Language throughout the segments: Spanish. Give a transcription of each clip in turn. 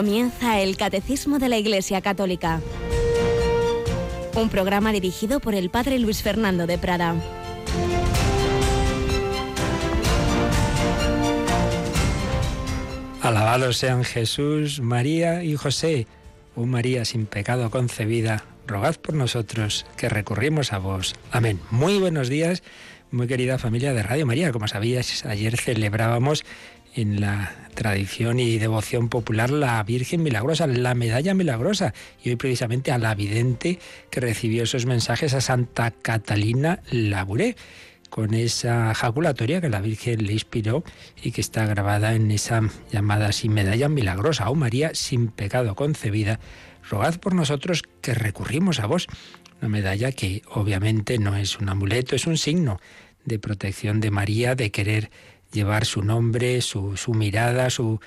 Comienza el Catecismo de la Iglesia Católica. Un programa dirigido por el Padre Luis Fernando de Prada. Alabados sean Jesús, María y José. Oh María sin pecado concebida, rogad por nosotros que recurrimos a vos. Amén. Muy buenos días, muy querida familia de Radio María. Como sabíais, ayer celebrábamos en la tradición y devoción popular la Virgen Milagrosa, la medalla milagrosa, y hoy precisamente a la vidente que recibió esos mensajes a Santa Catalina Labouré con esa jaculatoria que la Virgen le inspiró y que está grabada en esa llamada así medalla milagrosa, oh María sin pecado concebida, rogad por nosotros que recurrimos a vos. Una medalla que obviamente no es un amuleto, es un signo de protección de María, de querer llevar su nombre, su, su mirada, su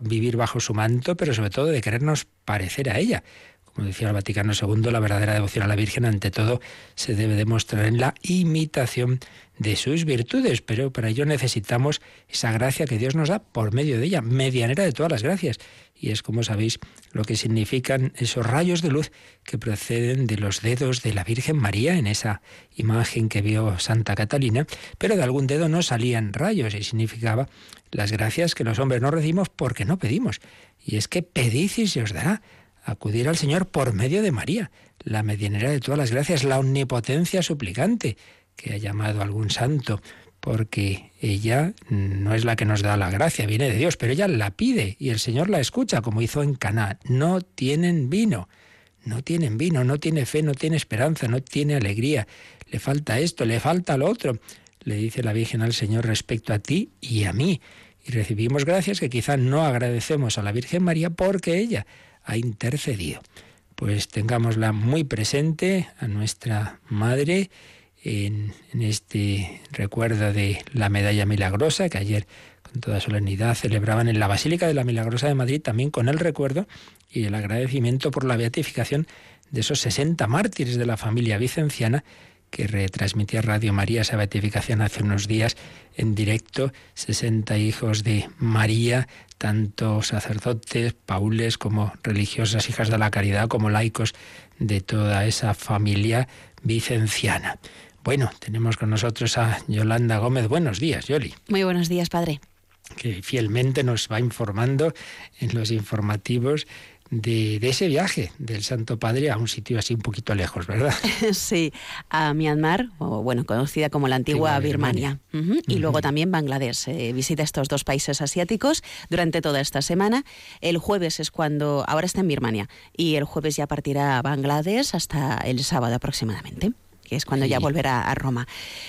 vivir bajo su manto, pero sobre todo de querernos parecer a ella. Como decía el Vaticano II, la verdadera devoción a la Virgen ante todo se debe demostrar en la imitación de sus virtudes, pero para ello necesitamos esa gracia que Dios nos da por medio de ella, medianera de todas las gracias. Y es, como sabéis, lo que significan esos rayos de luz que proceden de los dedos de la Virgen María en esa imagen que vio Santa Catalina, pero de algún dedo no salían rayos y significaba las gracias que los hombres no recibimos porque no pedimos. Y es que pedid y os dará acudir al Señor por medio de María, la medianera de todas las gracias, la omnipotencia suplicante que ha llamado algún santo, porque ella no es la que nos da la gracia, viene de Dios, pero ella la pide y el Señor la escucha, como hizo en Caná. No tienen vino, no tienen vino, no tiene fe, no tiene esperanza, no tiene alegría. Le falta esto, le falta lo otro. Le dice la Virgen al Señor respecto a ti y a mí. Y recibimos gracias que quizá no agradecemos a la Virgen María porque ella ha intercedido. Pues tengámosla muy presente a nuestra Madre en, este recuerdo de la medalla milagrosa que ayer con toda solemnidad celebraban en la Basílica de la Milagrosa de Madrid, también con el recuerdo y el agradecimiento por la beatificación de esos 60 mártires de la familia vicenciana que retransmitía Radio María esa beatificación hace unos días en directo, 60 hijos de María, tanto sacerdotes, paules como religiosas, hijas de la caridad, como laicos de toda esa familia vicenciana. Bueno, tenemos con nosotros a Yolanda Gómez. Buenos días, Yoli. Muy buenos días, padre. Que fielmente nos va informando en los informativos de, ese viaje del Santo Padre a un sitio así un poquito lejos, ¿verdad? Sí, a Myanmar, o bueno, conocida como la antigua Birmania. Y luego también Bangladesh. Eh, visita estos dos países asiáticos durante toda esta semana. El jueves es cuando, ahora está en Birmania, y el jueves ya partirá a Bangladesh hasta el sábado aproximadamente que es cuando ya volverá a Roma.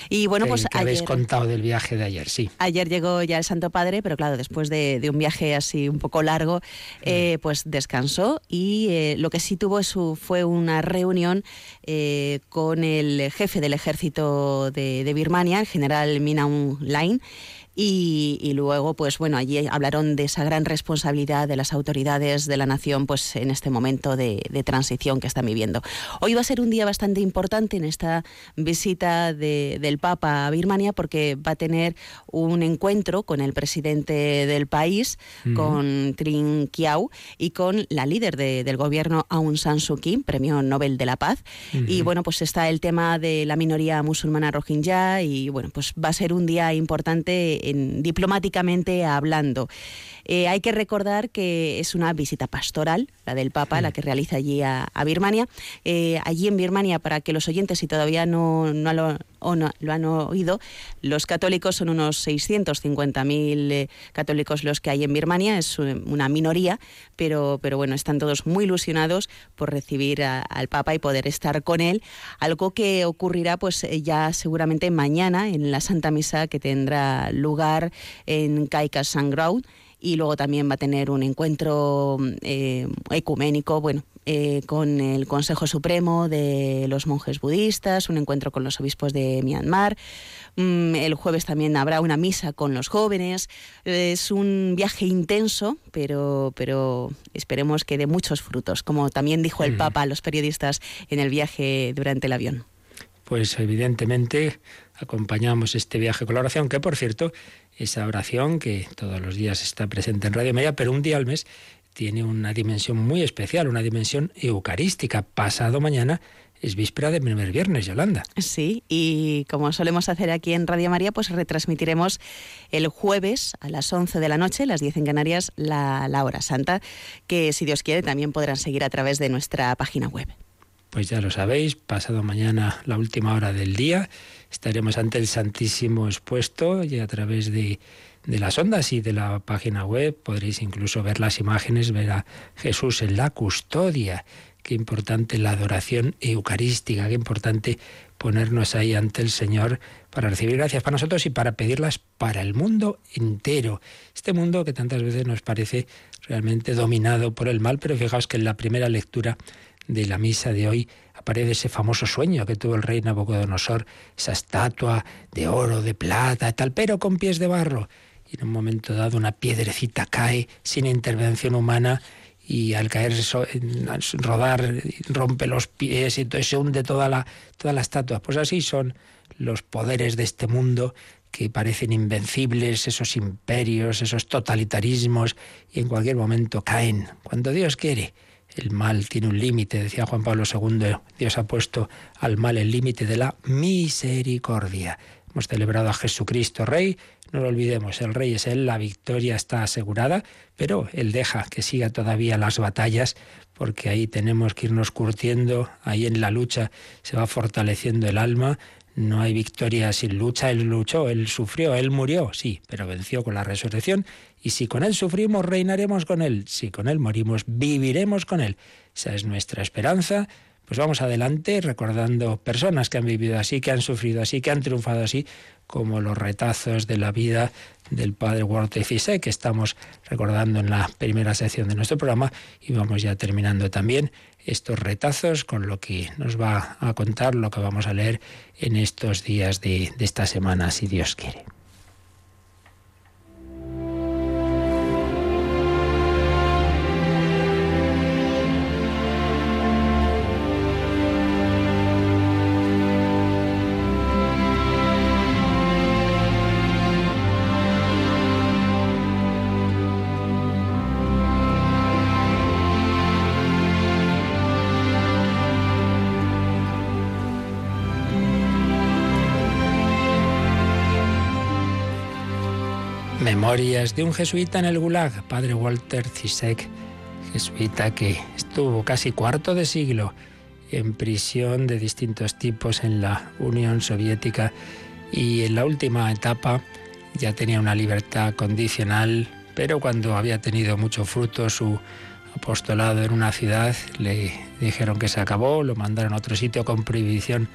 Y bueno, pues que habéis contado del viaje de ayer, sí. Ayer llegó ya el Santo Padre, pero claro, después de, un viaje así un poco largo, eh, mm. pues descansó y eh, lo que sí tuvo fue una reunión eh, con el jefe del ejército de, de Birmania, el general Min Aung Y, luego, pues bueno, allí hablaron de esa gran responsabilidad de las autoridades de la nación, pues en este momento de, transición que están viviendo. Hoy va a ser un día bastante importante en esta visita del Papa a Birmania, porque va a tener un encuentro con el presidente del país, con Trin Kiau, y con la líder del gobierno Aung San Suu Kyi, Premio Nobel de la Paz. Y bueno, pues está el tema de la minoría musulmana rohingya, y bueno, pues va a ser un día importante diplomáticamente hablando. Eh, hay que recordar que es una visita pastoral, la del Papa, la que realiza allí a, Birmania. Eh, allí en Birmania, para que los oyentes, si todavía no, lo, lo han oído, los católicos son unos 650.000 eh, católicos los que hay en Birmania, es una minoría, pero, pero bueno, están todos muy ilusionados por recibir al Papa y poder estar con él, algo que ocurrirá pues ya seguramente mañana en la Santa Misa que tendrá lugar en Kaikas Sanground y luego también va a tener un encuentro eh, ecuménico, bueno, eh, con el Consejo Supremo de los monjes budistas, un encuentro con los obispos de Myanmar. Mm, el jueves también habrá una misa con los jóvenes. Es un viaje intenso, pero, pero esperemos que dé muchos frutos, como también dijo el Papa a los periodistas en el viaje durante el avión. Pues evidentemente acompañamos este viaje con la oración, que por cierto esa oración que todos los días está presente en Radio Media, pero un día al mes tiene una dimensión muy especial, una dimensión eucarística. Pasado mañana es víspera de primer viernes, Yolanda. Sí, y como solemos hacer aquí en Radio María, pues retransmitiremos el jueves a las 11 de la noche, las 10 en Canarias, la, la hora santa, que si Dios quiere también podrán seguir a través de nuestra página web. Pues ya lo sabéis, pasado mañana, la última hora del día, estaremos ante el Santísimo expuesto y a través de, de las ondas y de la página web podréis incluso ver las imágenes, ver a Jesús en la custodia Qué importante la adoración eucarística, qué importante ponernos ahí ante el Señor para recibir gracias para nosotros y para pedirlas para el mundo entero. Este mundo que tantas veces nos parece realmente dominado por el mal, pero fijaos que en la primera lectura de la misa de hoy aparece ese famoso sueño que tuvo el rey Nabucodonosor, esa estatua de oro, de plata, tal, pero con pies de barro. Y en un momento dado una piedrecita cae sin intervención humana y al caer, rodar, rompe los pies y se hunde toda la, toda la estatua. Pues así son los poderes de este mundo que parecen invencibles, esos imperios, esos totalitarismos, y en cualquier momento caen. Cuando Dios quiere, el mal tiene un límite, decía Juan Pablo II, Dios ha puesto al mal el límite de la misericordia. Hemos celebrado a Jesucristo Rey, no lo olvidemos, el Rey es Él, la victoria está asegurada, pero Él deja que siga todavía las batallas, porque ahí tenemos que irnos curtiendo, ahí en la lucha se va fortaleciendo el alma, no hay victoria sin lucha, Él luchó, Él sufrió, Él murió, sí, pero venció con la resurrección, y si con Él sufrimos, reinaremos con Él, si con Él morimos, viviremos con Él. Esa es nuestra esperanza pues vamos adelante recordando personas que han vivido así, que han sufrido así, que han triunfado así, como los retazos de la vida del padre Walter Fisek, que estamos recordando en la primera sección de nuestro programa, y vamos ya terminando también estos retazos con lo que nos va a contar, lo que vamos a leer en estos días de, de esta semana, si Dios quiere. Memorias de un jesuita en el Gulag, padre Walter Zizek, jesuita que estuvo casi cuarto de siglo en prisión de distintos tipos en la Unión Soviética y en la última etapa ya tenía una libertad condicional, pero cuando había tenido mucho fruto su apostolado en una ciudad, le dijeron que se acabó, lo mandaron a otro sitio con prohibición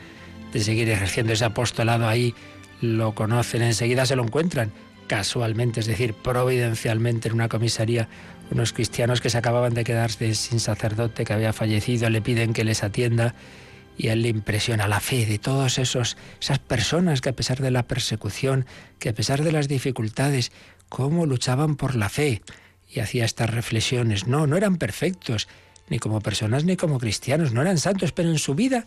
de seguir ejerciendo ese apostolado ahí, lo conocen enseguida, se lo encuentran casualmente, es decir, providencialmente en una comisaría, unos cristianos que se acababan de quedarse sin sacerdote que había fallecido, le piden que les atienda y a él le impresiona la fe de todos esos esas personas que a pesar de la persecución, que a pesar de las dificultades, cómo luchaban por la fe y hacía estas reflexiones. No, no eran perfectos, ni como personas ni como cristianos, no eran santos, pero en su vida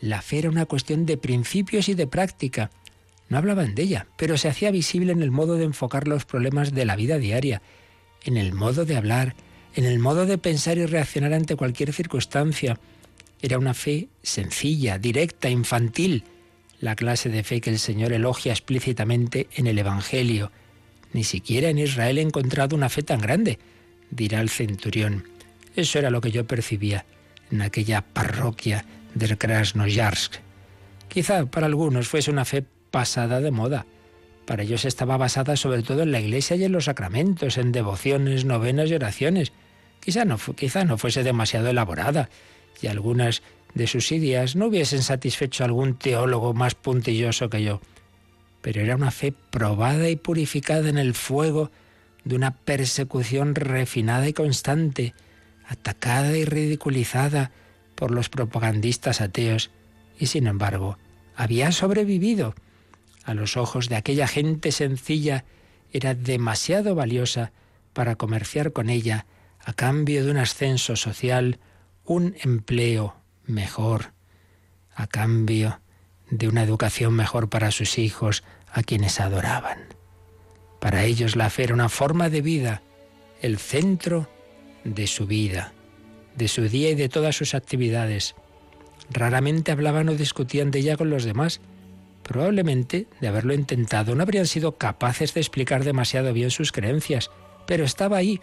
la fe era una cuestión de principios y de práctica. No hablaban de ella, pero se hacía visible en el modo de enfocar los problemas de la vida diaria, en el modo de hablar, en el modo de pensar y reaccionar ante cualquier circunstancia. Era una fe sencilla, directa, infantil, la clase de fe que el Señor elogia explícitamente en el Evangelio. Ni siquiera en Israel he encontrado una fe tan grande, dirá el centurión. Eso era lo que yo percibía en aquella parroquia del Krasnoyarsk. Quizá para algunos fuese una fe pasada de moda. Para ellos estaba basada sobre todo en la iglesia y en los sacramentos, en devociones, novenas y oraciones. Quizá no, no fuese demasiado elaborada y algunas de sus ideas no hubiesen satisfecho a algún teólogo más puntilloso que yo. Pero era una fe probada y purificada en el fuego de una persecución refinada y constante, atacada y ridiculizada por los propagandistas ateos, y sin embargo había sobrevivido a los ojos de aquella gente sencilla era demasiado valiosa para comerciar con ella a cambio de un ascenso social, un empleo mejor, a cambio de una educación mejor para sus hijos, a quienes adoraban. Para ellos la fe era una forma de vida, el centro de su vida, de su día y de todas sus actividades. Raramente hablaban o discutían de ella con los demás. Probablemente, de haberlo intentado, no habrían sido capaces de explicar demasiado bien sus creencias, pero estaba ahí,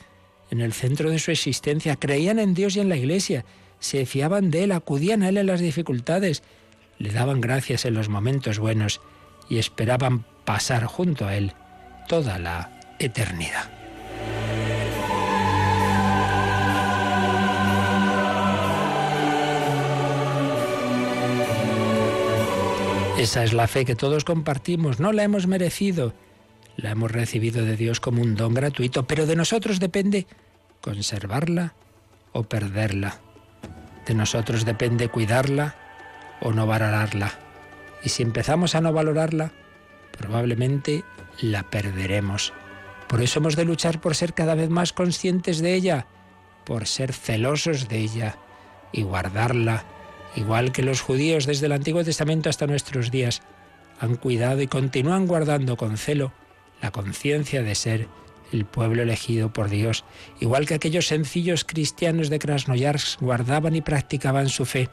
en el centro de su existencia, creían en Dios y en la Iglesia, se fiaban de Él, acudían a Él en las dificultades, le daban gracias en los momentos buenos y esperaban pasar junto a Él toda la eternidad. Esa es la fe que todos compartimos, no la hemos merecido, la hemos recibido de Dios como un don gratuito, pero de nosotros depende conservarla o perderla. De nosotros depende cuidarla o no valorarla. Y si empezamos a no valorarla, probablemente la perderemos. Por eso hemos de luchar por ser cada vez más conscientes de ella, por ser celosos de ella y guardarla, igual que los judíos desde el Antiguo Testamento hasta nuestros días han cuidado y continúan guardando con celo la conciencia de ser el pueblo elegido por Dios, igual que aquellos sencillos cristianos de Krasnoyarsk guardaban y practicaban su fe.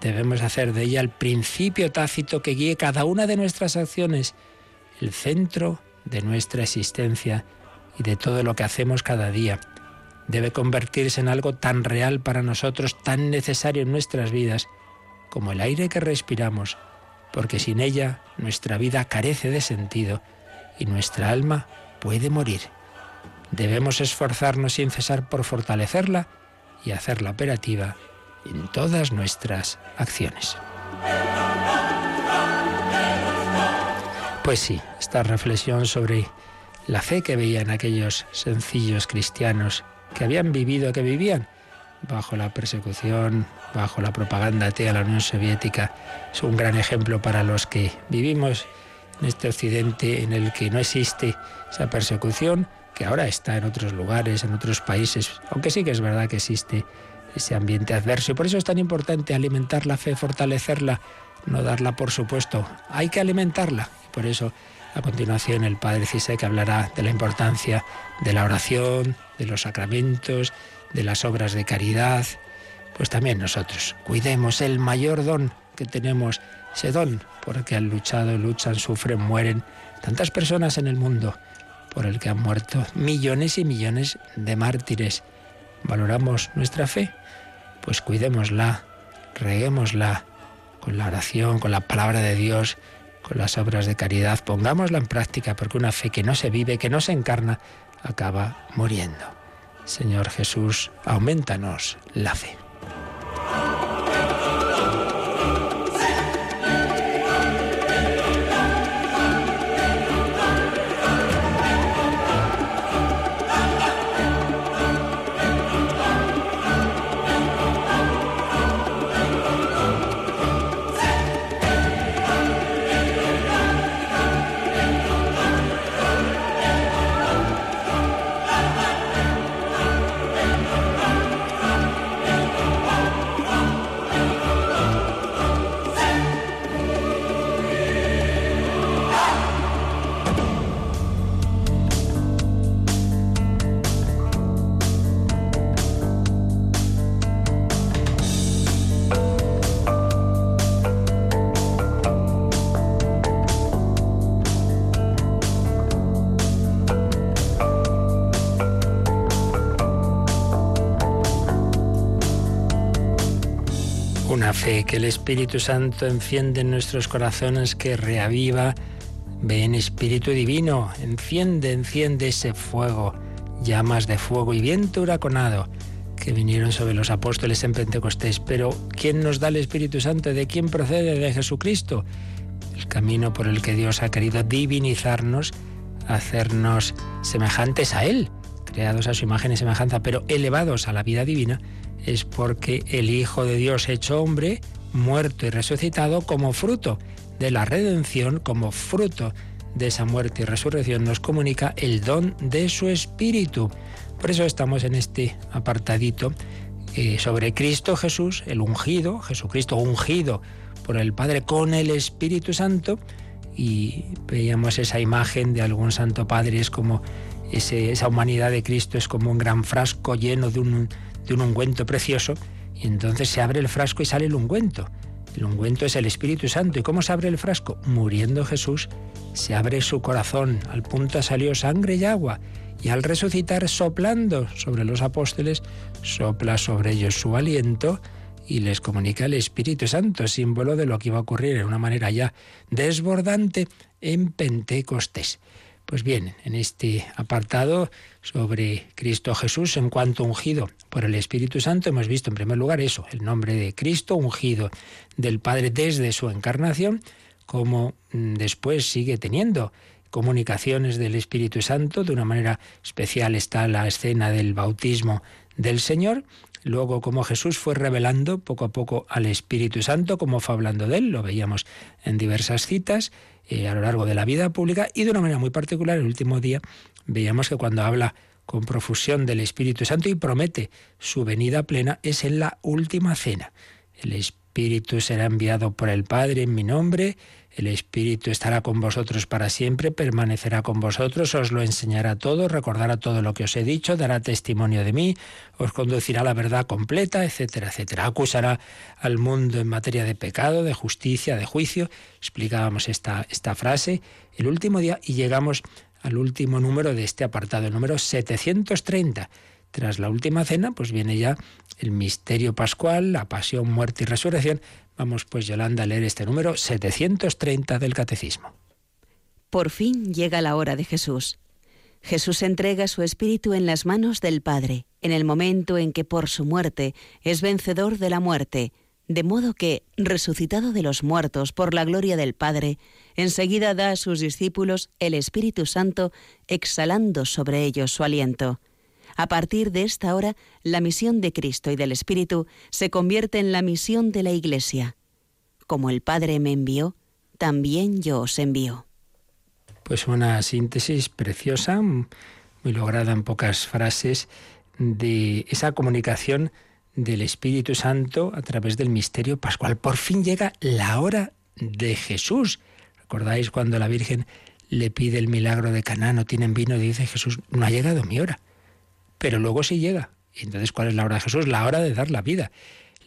Debemos hacer de ella el principio tácito que guíe cada una de nuestras acciones, el centro de nuestra existencia y de todo lo que hacemos cada día. Debe convertirse en algo tan real para nosotros, tan necesario en nuestras vidas, como el aire que respiramos, porque sin ella nuestra vida carece de sentido y nuestra alma puede morir. Debemos esforzarnos sin cesar por fortalecerla y hacerla operativa en todas nuestras acciones. Pues sí, esta reflexión sobre la fe que veían aquellos sencillos cristianos que habían vivido, que vivían bajo la persecución, bajo la propaganda atea de la Unión Soviética, es un gran ejemplo para los que vivimos en este occidente en el que no existe esa persecución, que ahora está en otros lugares, en otros países, aunque sí que es verdad que existe ese ambiente adverso. Y por eso es tan importante alimentar la fe, fortalecerla, no darla por supuesto. Hay que alimentarla. Por eso, a continuación, el Padre que hablará de la importancia de la oración, de los sacramentos, de las obras de caridad. Pues también nosotros cuidemos el mayor don que tenemos, ese don, porque han luchado, luchan, sufren, mueren tantas personas en el mundo por el que han muerto millones y millones de mártires. ¿Valoramos nuestra fe? Pues cuidémosla, reguémosla con la oración, con la palabra de Dios, con las obras de caridad. Pongámosla en práctica porque una fe que no se vive, que no se encarna, acaba muriendo. Señor Jesús, aumentanos la fe. Fe que el Espíritu Santo enciende en nuestros corazones, que reaviva. Ven Espíritu Divino, enciende, enciende ese fuego, llamas de fuego y viento huraconado que vinieron sobre los apóstoles en Pentecostés. Pero ¿quién nos da el Espíritu Santo? ¿De quién procede? De Jesucristo. El camino por el que Dios ha querido divinizarnos, hacernos semejantes a Él, creados a su imagen y semejanza, pero elevados a la vida divina es porque el Hijo de Dios hecho hombre, muerto y resucitado como fruto de la redención, como fruto de esa muerte y resurrección, nos comunica el don de su Espíritu. Por eso estamos en este apartadito eh, sobre Cristo Jesús, el ungido, Jesucristo ungido por el Padre con el Espíritu Santo, y veíamos esa imagen de algún Santo Padre, es como esa humanidad de Cristo es como un gran frasco lleno de un, de un ungüento precioso y entonces se abre el frasco y sale el ungüento. El ungüento es el Espíritu Santo. ¿Y cómo se abre el frasco? Muriendo Jesús, se abre su corazón, al punto salió sangre y agua, y al resucitar soplando sobre los apóstoles, sopla sobre ellos su aliento y les comunica el Espíritu Santo, símbolo de lo que iba a ocurrir en una manera ya desbordante en Pentecostés. Pues bien, en este apartado sobre Cristo Jesús en cuanto ungido por el Espíritu Santo. Hemos visto en primer lugar eso, el nombre de Cristo ungido del Padre desde su encarnación, como mm, después sigue teniendo comunicaciones del Espíritu Santo, de una manera especial está la escena del bautismo del Señor, luego como Jesús fue revelando poco a poco al Espíritu Santo, como fue hablando de él, lo veíamos en diversas citas, eh, a lo largo de la vida pública y de una manera muy particular el último día veíamos que cuando habla con profusión del Espíritu Santo y promete su venida plena es en la última cena. El Espíritu será enviado por el Padre en mi nombre el Espíritu estará con vosotros para siempre, permanecerá con vosotros, os lo enseñará todo, recordará todo lo que os he dicho, dará testimonio de mí, os conducirá a la verdad completa, etcétera, etcétera. Acusará al mundo en materia de pecado, de justicia, de juicio. Explicábamos esta, esta frase el último día y llegamos al último número de este apartado, el número 730. Tras la última cena, pues viene ya el misterio pascual, la pasión, muerte y resurrección, Vamos pues, Yolanda, a leer este número 730 del Catecismo. Por fin llega la hora de Jesús. Jesús entrega su espíritu en las manos del Padre, en el momento en que por su muerte es vencedor de la muerte, de modo que, resucitado de los muertos por la gloria del Padre, enseguida da a sus discípulos el Espíritu Santo, exhalando sobre ellos su aliento. A partir de esta hora, la misión de Cristo y del Espíritu se convierte en la misión de la Iglesia. Como el Padre me envió, también yo os envío. Pues una síntesis preciosa, muy lograda en pocas frases, de esa comunicación del Espíritu Santo a través del misterio pascual. Por fin llega la hora de Jesús. ¿Recordáis cuando la Virgen le pide el milagro de Caná, no tienen vino? Dice Jesús, no ha llegado mi hora pero luego sí llega. Y entonces, ¿cuál es la hora de Jesús? La hora de dar la vida.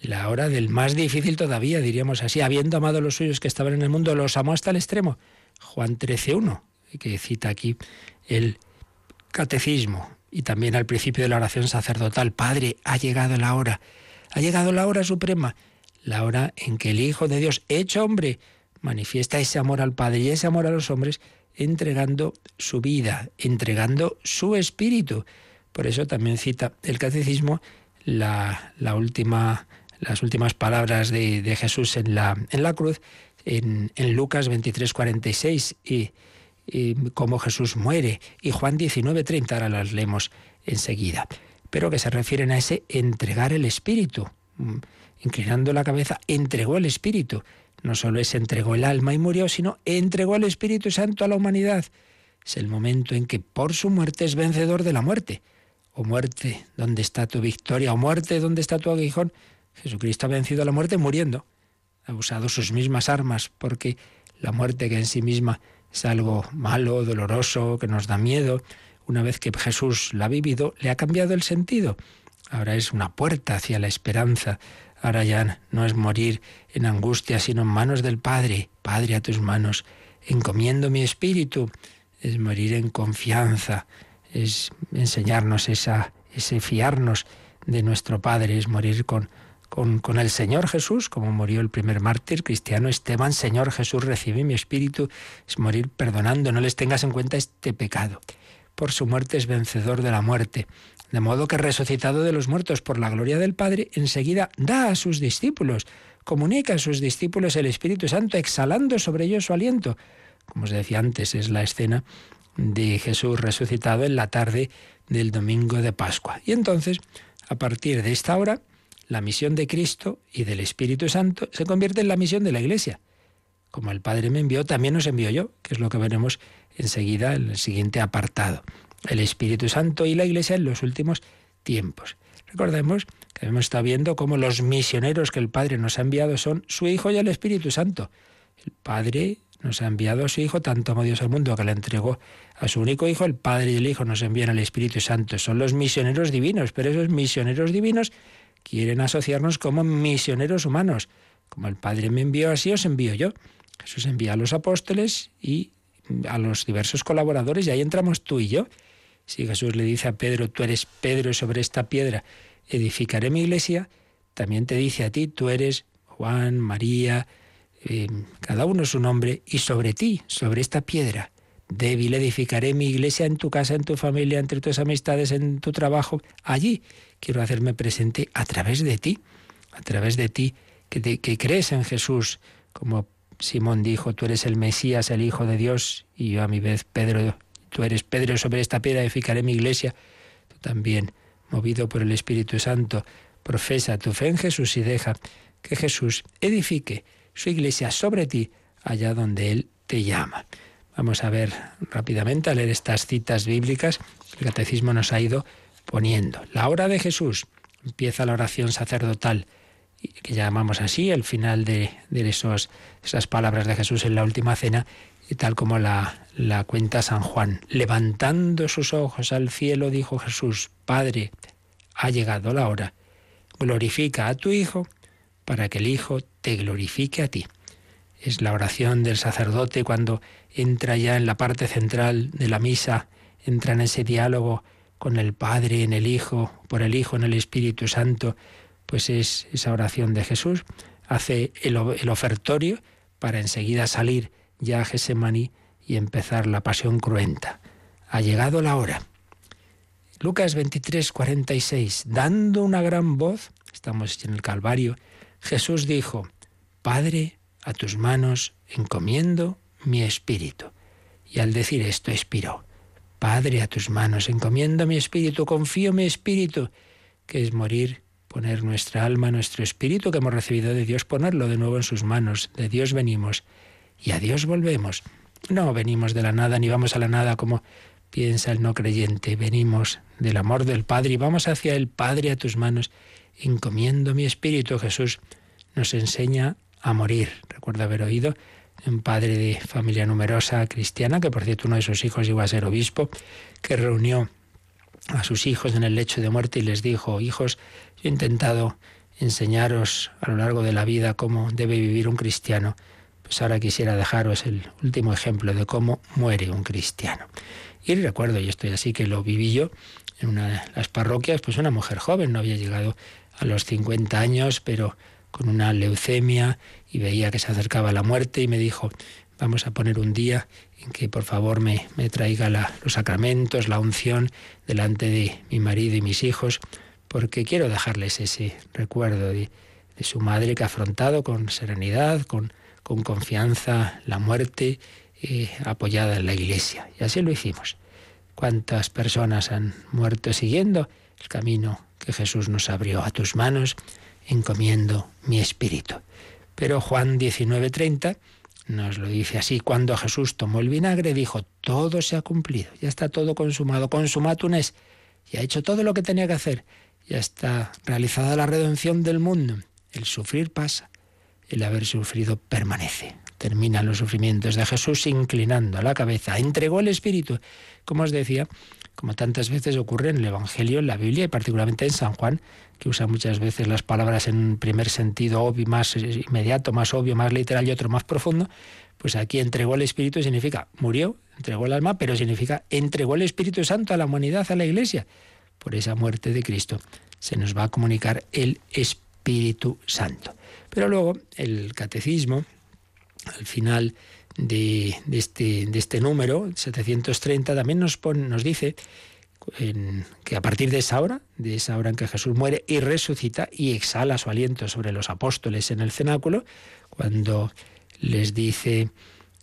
La hora del más difícil todavía, diríamos así, habiendo amado a los suyos que estaban en el mundo, los amó hasta el extremo. Juan 13.1, que cita aquí el catecismo y también al principio de la oración sacerdotal. Padre, ha llegado la hora, ha llegado la hora suprema, la hora en que el Hijo de Dios, hecho hombre, manifiesta ese amor al Padre y ese amor a los hombres, entregando su vida, entregando su espíritu. Por eso también cita el catecismo las últimas palabras de, Jesús en la, en la cruz, en, Lucas 23, 46, y, y cómo Jesús muere, y Juan 19, 30, ahora las leemos enseguida, pero que se refieren a ese entregar el Espíritu. Mm, inclinando la cabeza, entregó el Espíritu. No solo es entregó el alma y murió, sino entregó el Espíritu Santo a la humanidad. Es el momento en que por su muerte es vencedor de la muerte. O muerte, ¿dónde está tu victoria? O muerte, ¿dónde está tu aguijón? Jesucristo ha vencido a la muerte muriendo. Ha usado sus mismas armas porque la muerte que en sí misma es algo malo, doloroso, que nos da miedo, una vez que Jesús la ha vivido, le ha cambiado el sentido. Ahora es una puerta hacia la esperanza. Ahora ya no es morir en angustia, sino en manos del Padre. Padre, a tus manos encomiendo mi espíritu. Es morir en confianza, es enseñarnos esa, ese fiarnos de nuestro Padre, es morir con, con, con, el Señor Jesús, como murió el primer mártir cristiano Esteban, Señor Jesús, recibe mi espíritu, es morir perdonando, no les tengas en cuenta este pecado. Por su muerte es vencedor de la muerte, de modo que resucitado de los muertos por la gloria del Padre, enseguida da a sus discípulos, comunica a sus discípulos el Espíritu Santo, exhalando sobre ellos su aliento. Como os decía antes, es la escena de Jesús resucitado en la tarde del domingo de Pascua. Y entonces, a partir de esta hora, la misión de Cristo y del Espíritu Santo se convierte en la misión de la Iglesia. Como el Padre me envió, también nos envió yo, que es lo que veremos enseguida en el siguiente apartado. El Espíritu Santo y la Iglesia en los últimos tiempos. Recordemos que hemos estado viendo cómo los misioneros que el Padre nos ha enviado son su Hijo y el Espíritu Santo. El Padre nos ha enviado a su Hijo, tanto amó Dios al mundo que le entregó a su único Hijo, el Padre y el Hijo nos envían al Espíritu Santo. Son los misioneros divinos, pero esos misioneros divinos quieren asociarnos como misioneros humanos. Como el Padre me envió, así os envío yo. Jesús envía a los apóstoles y a los diversos colaboradores y ahí entramos tú y yo. Si Jesús le dice a Pedro, tú eres Pedro sobre esta piedra, edificaré mi iglesia, también te dice a ti, tú eres Juan, María, eh, cada uno su nombre, y sobre ti, sobre esta piedra débil, edificaré mi iglesia en tu casa, en tu familia, entre tus amistades, en tu trabajo. Allí quiero hacerme presente a través de ti, a través de ti, que, crees en Jesús, como Simón dijo, tú eres el Mesías, el Hijo de Dios, y yo a mi vez, Pedro, tú eres Pedro, sobre esta piedra edificaré mi iglesia. Tú también, movido por el Espíritu Santo, profesa tu fe en Jesús y deja que Jesús edifique su iglesia sobre ti allá donde Él te llama. Vamos a ver rápidamente, a leer estas citas bíblicas el catecismo nos ha ido poniendo. La hora de Jesús. Empieza la oración sacerdotal, que llamamos así, el final de, esos, esas palabras de Jesús en la última cena, y tal como la, la cuenta San Juan. Levantando sus ojos al cielo, dijo Jesús, Padre, ha llegado la hora. Glorifica a tu Hijo para que el Hijo te glorifique a ti es la oración del sacerdote cuando entra ya en la parte central de la misa, entra en ese diálogo con el Padre, en el Hijo, por el Hijo, en el Espíritu Santo, pues es esa oración de Jesús. Hace el, ofertorio para enseguida salir ya a Gesemaní y empezar la pasión cruenta. Ha llegado la hora. Lucas 23, 46. Dando una gran voz, estamos en el Calvario, Jesús dijo, Padre, a tus manos encomiendo mi espíritu. Y al decir esto expiró. Padre, a tus manos encomiendo mi espíritu, confío mi espíritu, que es morir, poner nuestra alma, nuestro espíritu que hemos recibido de Dios, ponerlo de nuevo en sus manos. De Dios venimos y a Dios volvemos. No venimos de la nada ni vamos a la nada como piensa el no creyente. Venimos del amor del Padre y vamos hacia el Padre a tus manos, encomiendo mi espíritu. Jesús nos enseña a morir. Recuerdo haber oído un padre de familia numerosa cristiana, que por cierto uno de sus hijos iba a ser obispo, que reunió a sus hijos en el lecho de muerte y les dijo, hijos, yo he intentado enseñaros a lo largo de la vida cómo debe vivir un cristiano, pues ahora quisiera dejaros el último ejemplo de cómo muere un cristiano. Y recuerdo, y estoy así que lo viví yo, en una de las parroquias, pues una mujer joven, no había llegado a los 50 años, pero con una leucemia y veía que se acercaba la muerte y me dijo, vamos a poner un día en que por favor me, me traiga los sacramentos, la unción delante de mi marido y mis hijos, porque quiero dejarles ese recuerdo de, su madre que ha afrontado con serenidad, con, con confianza la muerte, eh, apoyada en la iglesia. Y así lo hicimos. ¿Cuántas personas han muerto siguiendo el camino que Jesús nos abrió a tus manos? Encomiendo mi espíritu. Pero Juan 19:30 nos lo dice así, cuando Jesús tomó el vinagre dijo, todo se ha cumplido, ya está todo consumado, consumatum es, y ha hecho todo lo que tenía que hacer, ya está realizada la redención del mundo. El sufrir pasa, el haber sufrido permanece. Terminan los sufrimientos de Jesús inclinando la cabeza, entregó el Espíritu. Como os decía, como tantas veces ocurre en el Evangelio, en la Biblia y particularmente en San Juan, que usa muchas veces las palabras en primer sentido obvio, más inmediato, más obvio, más literal y otro más profundo, pues aquí entregó el Espíritu significa murió, entregó el alma, pero significa entregó el Espíritu Santo a la humanidad, a la Iglesia. Por esa muerte de Cristo se nos va a comunicar el Espíritu Santo. Pero luego el catecismo, al final de, este, de este número, 730, también nos, nos dice que a partir de esa hora, de esa hora en que Jesús muere y resucita y exhala su aliento sobre los apóstoles en el cenáculo, cuando les dice,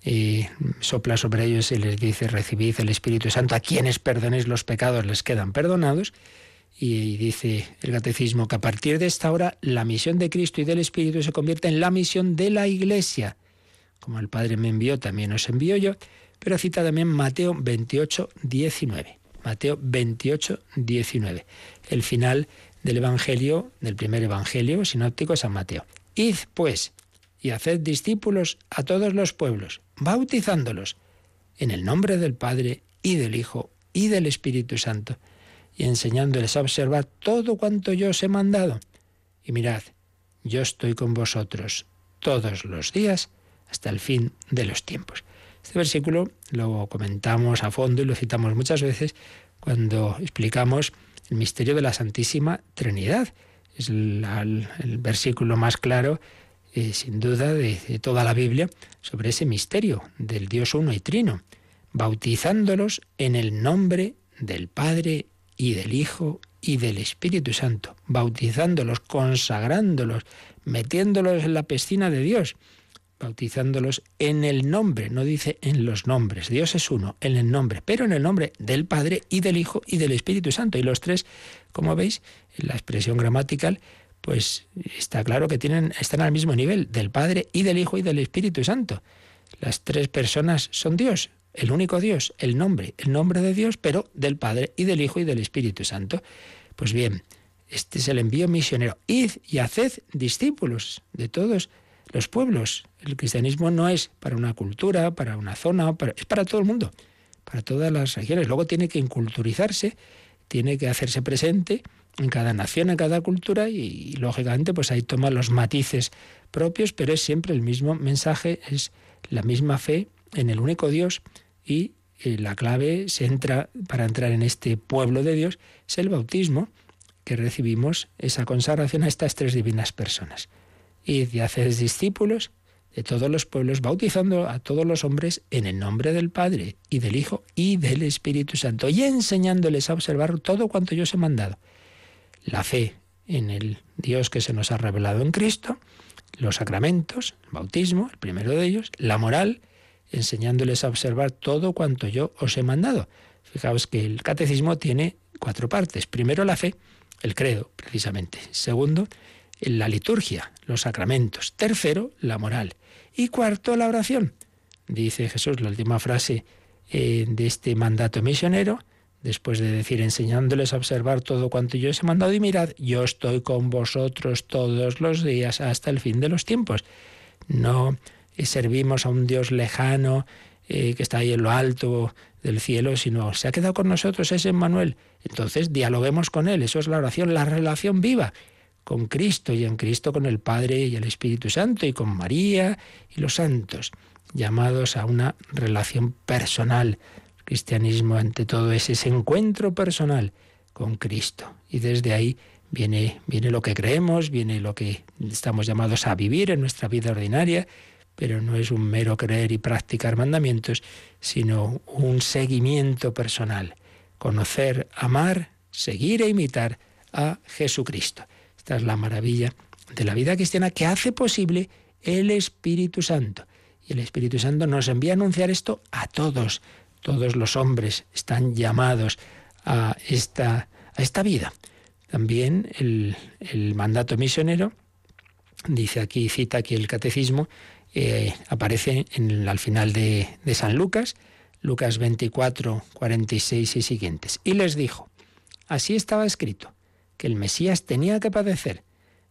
eh, sopla sobre ellos y les dice, recibid el Espíritu Santo, a quienes perdonéis los pecados les quedan perdonados, y dice el catecismo que a partir de esta hora la misión de Cristo y del Espíritu se convierte en la misión de la Iglesia como el Padre me envió, también os envío yo, pero cita también Mateo 28, 19. Mateo 28, 19. El final del Evangelio, del primer Evangelio sinóptico San Mateo. Id, pues, y haced discípulos a todos los pueblos, bautizándolos en el nombre del Padre y del Hijo y del Espíritu Santo, y enseñándoles a observar todo cuanto yo os he mandado. Y mirad, yo estoy con vosotros todos los días hasta el fin de los tiempos. Este versículo lo comentamos a fondo y lo citamos muchas veces cuando explicamos el misterio de la Santísima Trinidad. Es el, versículo más claro, eh, sin duda, de, de toda la Biblia sobre ese misterio del Dios uno y trino, bautizándolos en el nombre del Padre y del Hijo y del Espíritu Santo, bautizándolos, consagrándolos, metiéndolos en la piscina de Dios bautizándolos en el nombre, no dice en los nombres, Dios es uno, en el nombre, pero en el nombre del Padre y del Hijo y del Espíritu Santo. Y los tres, como veis, en la expresión gramatical, pues está claro que tienen, están al mismo nivel, del Padre y del Hijo y del Espíritu Santo. Las tres personas son Dios, el único Dios, el nombre, el nombre de Dios, pero del Padre y del Hijo y del Espíritu Santo. Pues bien, este es el envío misionero. Id y haced discípulos de todos los pueblos. El cristianismo no es para una cultura, para una zona, es para todo el mundo, para todas las regiones. Luego tiene que inculturizarse, tiene que hacerse presente en cada nación, en cada cultura y, lógicamente pues ahí toma los matices propios, pero es siempre el mismo mensaje, es la misma fe en el único Dios y eh, la clave se entra para entrar en este pueblo de Dios es el bautismo que recibimos esa consagración a estas tres divinas personas y de hacer discípulos de todos los pueblos, bautizando a todos los hombres en el nombre del Padre y del Hijo y del Espíritu Santo, y enseñándoles a observar todo cuanto yo os he mandado. La fe en el Dios que se nos ha revelado en Cristo, los sacramentos, el bautismo, el primero de ellos, la moral, enseñándoles a observar todo cuanto yo os he mandado. Fijaos que el catecismo tiene cuatro partes. Primero la fe, el credo, precisamente. Segundo, la liturgia, los sacramentos. Tercero, la moral. Y cuarto, la oración. Dice Jesús, la última frase eh, de este mandato misionero, después de decir enseñándoles a observar todo cuanto yo os he mandado y mirad, yo estoy con vosotros todos los días hasta el fin de los tiempos. No eh, servimos a un Dios lejano eh, que está ahí en lo alto del cielo, sino se ha quedado con nosotros, es Emmanuel. Entonces dialoguemos con Él, eso es la oración, la relación viva con Cristo y en Cristo con el Padre y el Espíritu Santo y con María y los santos, llamados a una relación personal. El cristianismo ante todo es ese encuentro personal con Cristo y desde ahí viene, viene lo que creemos, viene lo que estamos llamados a vivir en nuestra vida ordinaria, pero no es un mero creer y practicar mandamientos, sino un seguimiento personal, conocer, amar, seguir e imitar a Jesucristo. Esta es la maravilla de la vida cristiana que hace posible el Espíritu Santo. Y el Espíritu Santo nos envía a anunciar esto a todos. Todos los hombres están llamados a esta, a esta vida. También el, mandato misionero, dice aquí, cita aquí el catecismo, eh, aparece en, al final de, de San Lucas, Lucas 24, 46 y siguientes. Y les dijo, así estaba escrito que el Mesías tenía que padecer,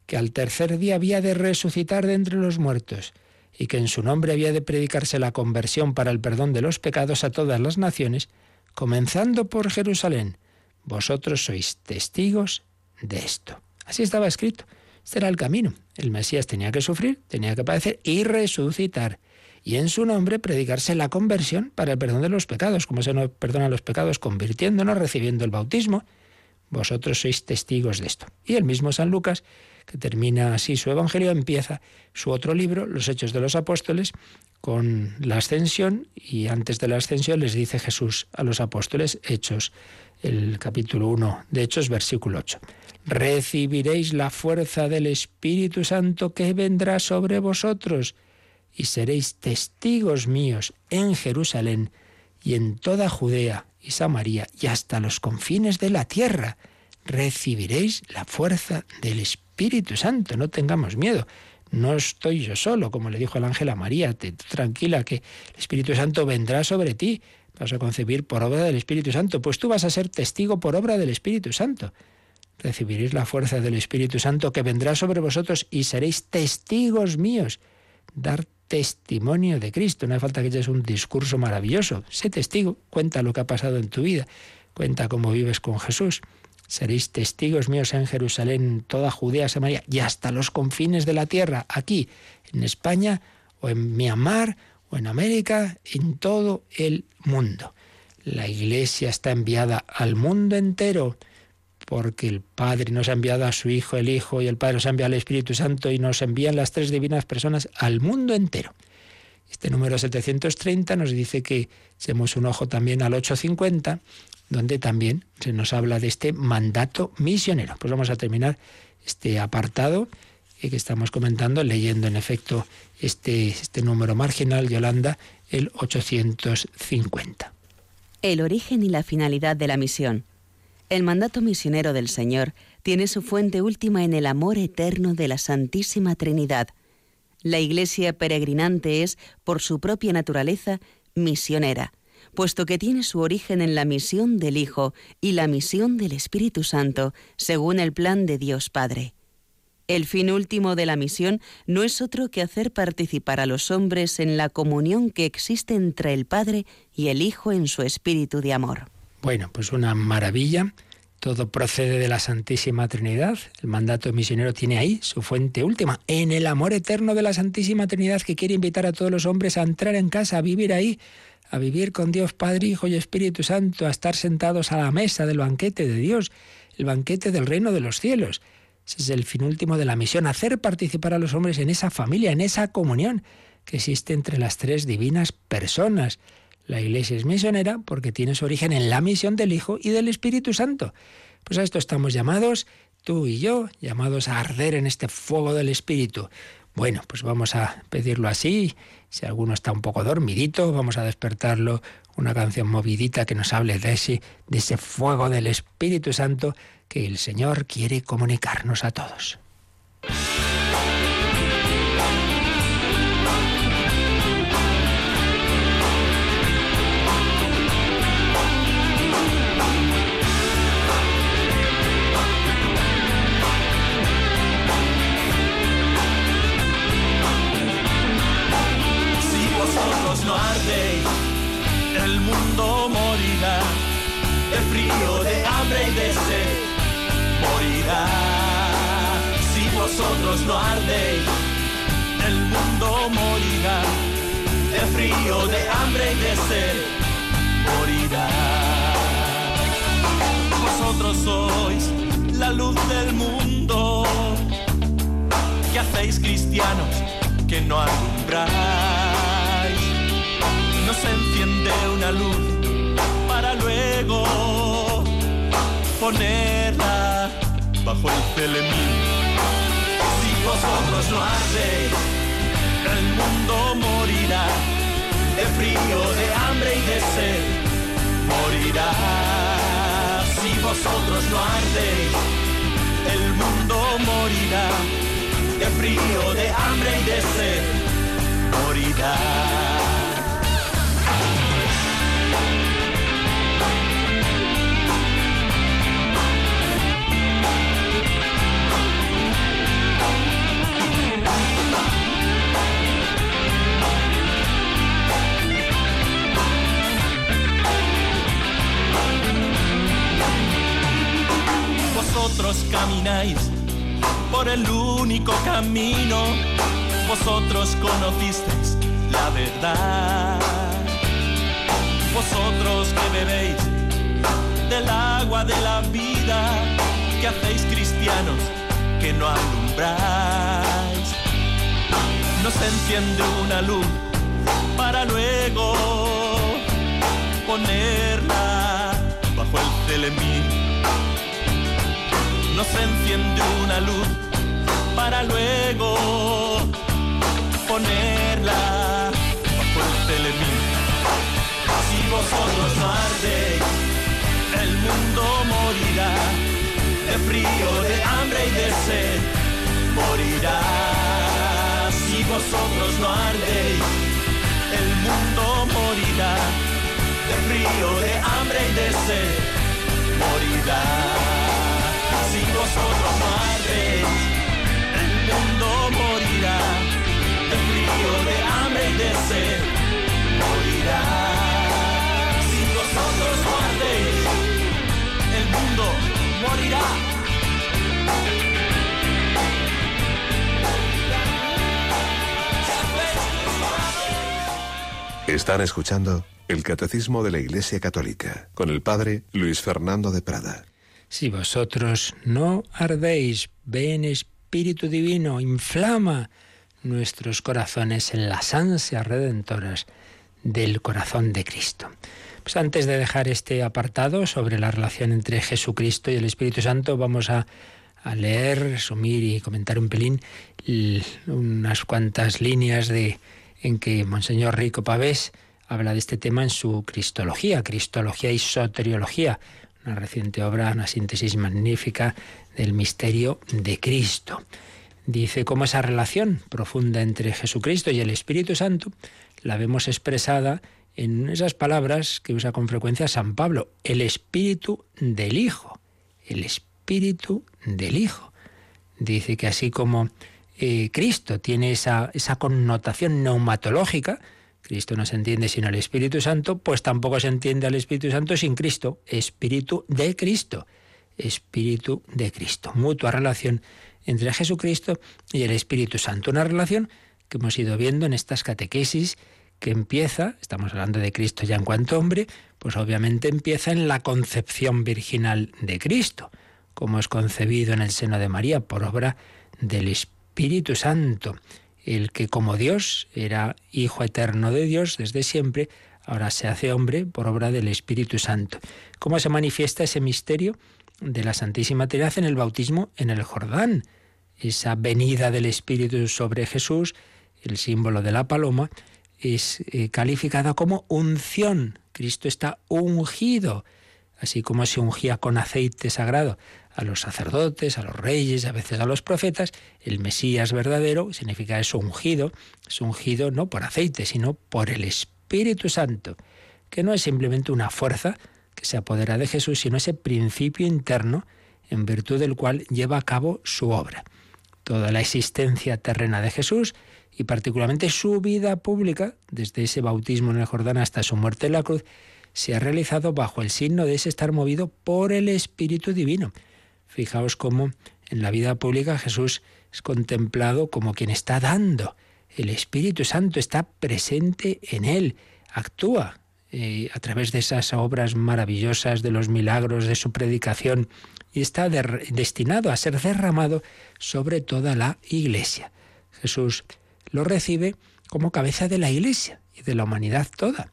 que al tercer día había de resucitar de entre los muertos, y que en su nombre había de predicarse la conversión para el perdón de los pecados a todas las naciones, comenzando por Jerusalén. Vosotros sois testigos de esto. Así estaba escrito. Este era el camino. El Mesías tenía que sufrir, tenía que padecer y resucitar. Y en su nombre predicarse la conversión para el perdón de los pecados. como se nos perdona los pecados? Convirtiéndonos, recibiendo el bautismo vosotros sois testigos de esto. Y el mismo San Lucas, que termina así su Evangelio, empieza su otro libro, Los Hechos de los Apóstoles, con la ascensión y antes de la ascensión les dice Jesús a los apóstoles, Hechos, el capítulo 1 de Hechos, versículo 8. Recibiréis la fuerza del Espíritu Santo que vendrá sobre vosotros y seréis testigos míos en Jerusalén y en toda Judea y Samaria y hasta los confines de la tierra. Recibiréis la fuerza del Espíritu Santo, no tengamos miedo. No estoy yo solo, como le dijo el ángel a María, te, tranquila que el Espíritu Santo vendrá sobre ti, vas a concebir por obra del Espíritu Santo, pues tú vas a ser testigo por obra del Espíritu Santo. Recibiréis la fuerza del Espíritu Santo que vendrá sobre vosotros y seréis testigos míos. Dar testimonio de Cristo. No hace falta que eches un discurso maravilloso. Sé testigo, cuenta lo que ha pasado en tu vida, cuenta cómo vives con Jesús. Seréis testigos míos en Jerusalén, toda Judea, Samaria y hasta los confines de la tierra, aquí, en España o en Myanmar o en América, en todo el mundo. La Iglesia está enviada al mundo entero porque el Padre nos ha enviado a su Hijo, el Hijo y el Padre nos ha enviado al Espíritu Santo y nos envían las tres divinas personas al mundo entero. Este número 730 nos dice que echemos un ojo también al 850, donde también se nos habla de este mandato misionero. Pues vamos a terminar este apartado que estamos comentando, leyendo en efecto este, este número marginal, Yolanda, el 850. El origen y la finalidad de la misión. El mandato misionero del Señor tiene su fuente última en el amor eterno de la Santísima Trinidad. La Iglesia peregrinante es, por su propia naturaleza, misionera, puesto que tiene su origen en la misión del Hijo y la misión del Espíritu Santo, según el plan de Dios Padre. El fin último de la misión no es otro que hacer participar a los hombres en la comunión que existe entre el Padre y el Hijo en su espíritu de amor. Bueno, pues una maravilla. Todo procede de la Santísima Trinidad. El mandato misionero tiene ahí su fuente última, en el amor eterno de la Santísima Trinidad que quiere invitar a todos los hombres a entrar en casa, a vivir ahí, a vivir con Dios Padre, Hijo y Espíritu Santo, a estar sentados a la mesa del banquete de Dios, el banquete del reino de los cielos. Ese es el fin último de la misión, hacer participar a los hombres en esa familia, en esa comunión que existe entre las tres divinas personas. La Iglesia es misionera porque tiene su origen en la misión del Hijo y del Espíritu Santo. Pues a esto estamos llamados, tú y yo, llamados a arder en este fuego del Espíritu. Bueno, pues vamos a pedirlo así. Si alguno está un poco dormidito, vamos a despertarlo. Una canción movidita que nos hable de ese, de ese fuego del Espíritu Santo que el Señor quiere comunicarnos a todos. Vosotros no ardéis, el mundo morirá de frío, de hambre y de sed, morirá. Vosotros sois la luz del mundo, que hacéis cristianos que no alumbráis. No se enciende una luz para luego ponerla bajo el celemín vosotros no hacéis, el mundo morirá de frío, de hambre y de sed. Morirá si vosotros no ardéis, el mundo morirá de frío, de hambre y de sed. Morirá. Vosotros camináis por el único camino, vosotros conocisteis la verdad. Vosotros que bebéis del agua de la vida, que hacéis cristianos que no alumbráis. No se enciende una luz para luego ponerla bajo el telemín no se enciende una luz para luego ponerla bajo el telemín. Si vosotros no ardéis, el mundo morirá de frío, de hambre y de sed. Morirá si vosotros no ardéis, el mundo morirá de frío, de hambre y de sed. Morirá nosotros madres, el mundo morirá, de frío, de hambre y de sed, morirá. Sin nosotros madres, el mundo morirá. Están escuchando el Catecismo de la Iglesia Católica con el Padre Luis Fernando de Prada. Si vosotros no ardéis, ven Espíritu Divino, inflama nuestros corazones en las ansias redentoras del corazón de Cristo. Pues antes de dejar este apartado sobre la relación entre Jesucristo y el Espíritu Santo, vamos a, leer, resumir y comentar un pelín unas cuantas líneas de en que Monseñor Rico Pavés habla de este tema en su Cristología, Cristología y Soteriología, una reciente obra, una síntesis magnífica del misterio de Cristo. Dice cómo esa relación profunda entre Jesucristo y el Espíritu Santo la vemos expresada en esas palabras que usa con frecuencia San Pablo, el Espíritu del Hijo, el Espíritu del Hijo. Dice que así como eh, Cristo tiene esa, esa connotación neumatológica, Cristo no se entiende sin el Espíritu Santo, pues tampoco se entiende al Espíritu Santo sin Cristo, Espíritu de Cristo, Espíritu de Cristo, mutua relación entre Jesucristo y el Espíritu Santo, una relación que hemos ido viendo en estas catequesis que empieza, estamos hablando de Cristo ya en cuanto hombre, pues obviamente empieza en la concepción virginal de Cristo, como es concebido en el seno de María por obra del Espíritu Espíritu Santo, el que como Dios era Hijo eterno de Dios desde siempre, ahora se hace hombre por obra del Espíritu Santo. ¿Cómo se manifiesta ese misterio de la Santísima Trinidad en el bautismo en el Jordán? Esa venida del Espíritu sobre Jesús, el símbolo de la paloma, es eh, calificada como unción. Cristo está ungido, así como se ungía con aceite sagrado a los sacerdotes, a los reyes, a veces a los profetas, el Mesías verdadero significa eso ungido, es ungido no por aceite, sino por el Espíritu Santo, que no es simplemente una fuerza que se apodera de Jesús, sino ese principio interno en virtud del cual lleva a cabo su obra. Toda la existencia terrena de Jesús y particularmente su vida pública, desde ese bautismo en el Jordán hasta su muerte en la cruz, se ha realizado bajo el signo de ese estar movido por el Espíritu Divino. Fijaos cómo en la vida pública Jesús es contemplado como quien está dando. El Espíritu Santo está presente en él, actúa eh, a través de esas obras maravillosas, de los milagros, de su predicación, y está destinado a ser derramado sobre toda la iglesia. Jesús lo recibe como cabeza de la iglesia y de la humanidad toda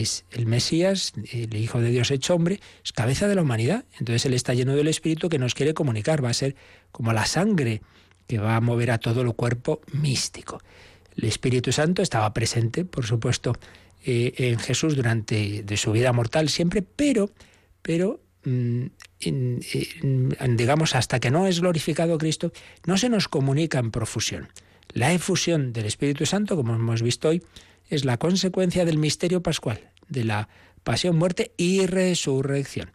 es el Mesías, el Hijo de Dios hecho hombre, es cabeza de la humanidad. Entonces Él está lleno del Espíritu que nos quiere comunicar, va a ser como la sangre que va a mover a todo el cuerpo místico. El Espíritu Santo estaba presente, por supuesto, eh, en Jesús durante de su vida mortal siempre, pero, pero mm, digamos, hasta que no es glorificado Cristo, no se nos comunica en profusión. La efusión del Espíritu Santo, como hemos visto hoy, es la consecuencia del misterio pascual, de la pasión, muerte y resurrección.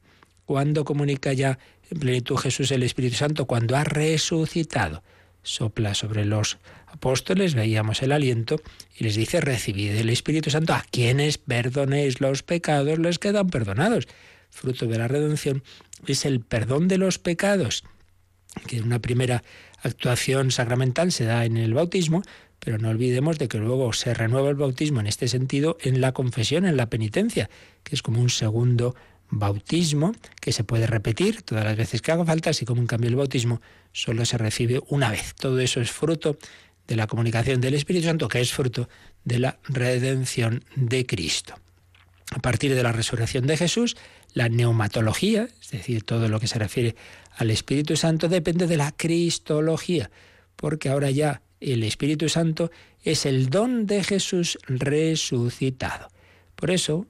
Cuando comunica ya en plenitud Jesús el Espíritu Santo? Cuando ha resucitado. Sopla sobre los apóstoles, veíamos el aliento, y les dice, recibid el Espíritu Santo, a quienes perdonéis los pecados les quedan perdonados. Fruto de la redención es el perdón de los pecados, que una primera actuación sacramental se da en el bautismo, pero no olvidemos de que luego se renueva el bautismo en este sentido en la confesión, en la penitencia, que es como un segundo bautismo que se puede repetir todas las veces que haga falta, así como en cambio el bautismo solo se recibe una vez. Todo eso es fruto de la comunicación del Espíritu Santo, que es fruto de la redención de Cristo. A partir de la resurrección de Jesús, la neumatología, es decir, todo lo que se refiere al Espíritu Santo, depende de la cristología, porque ahora ya el Espíritu Santo es el don de Jesús resucitado. Por eso,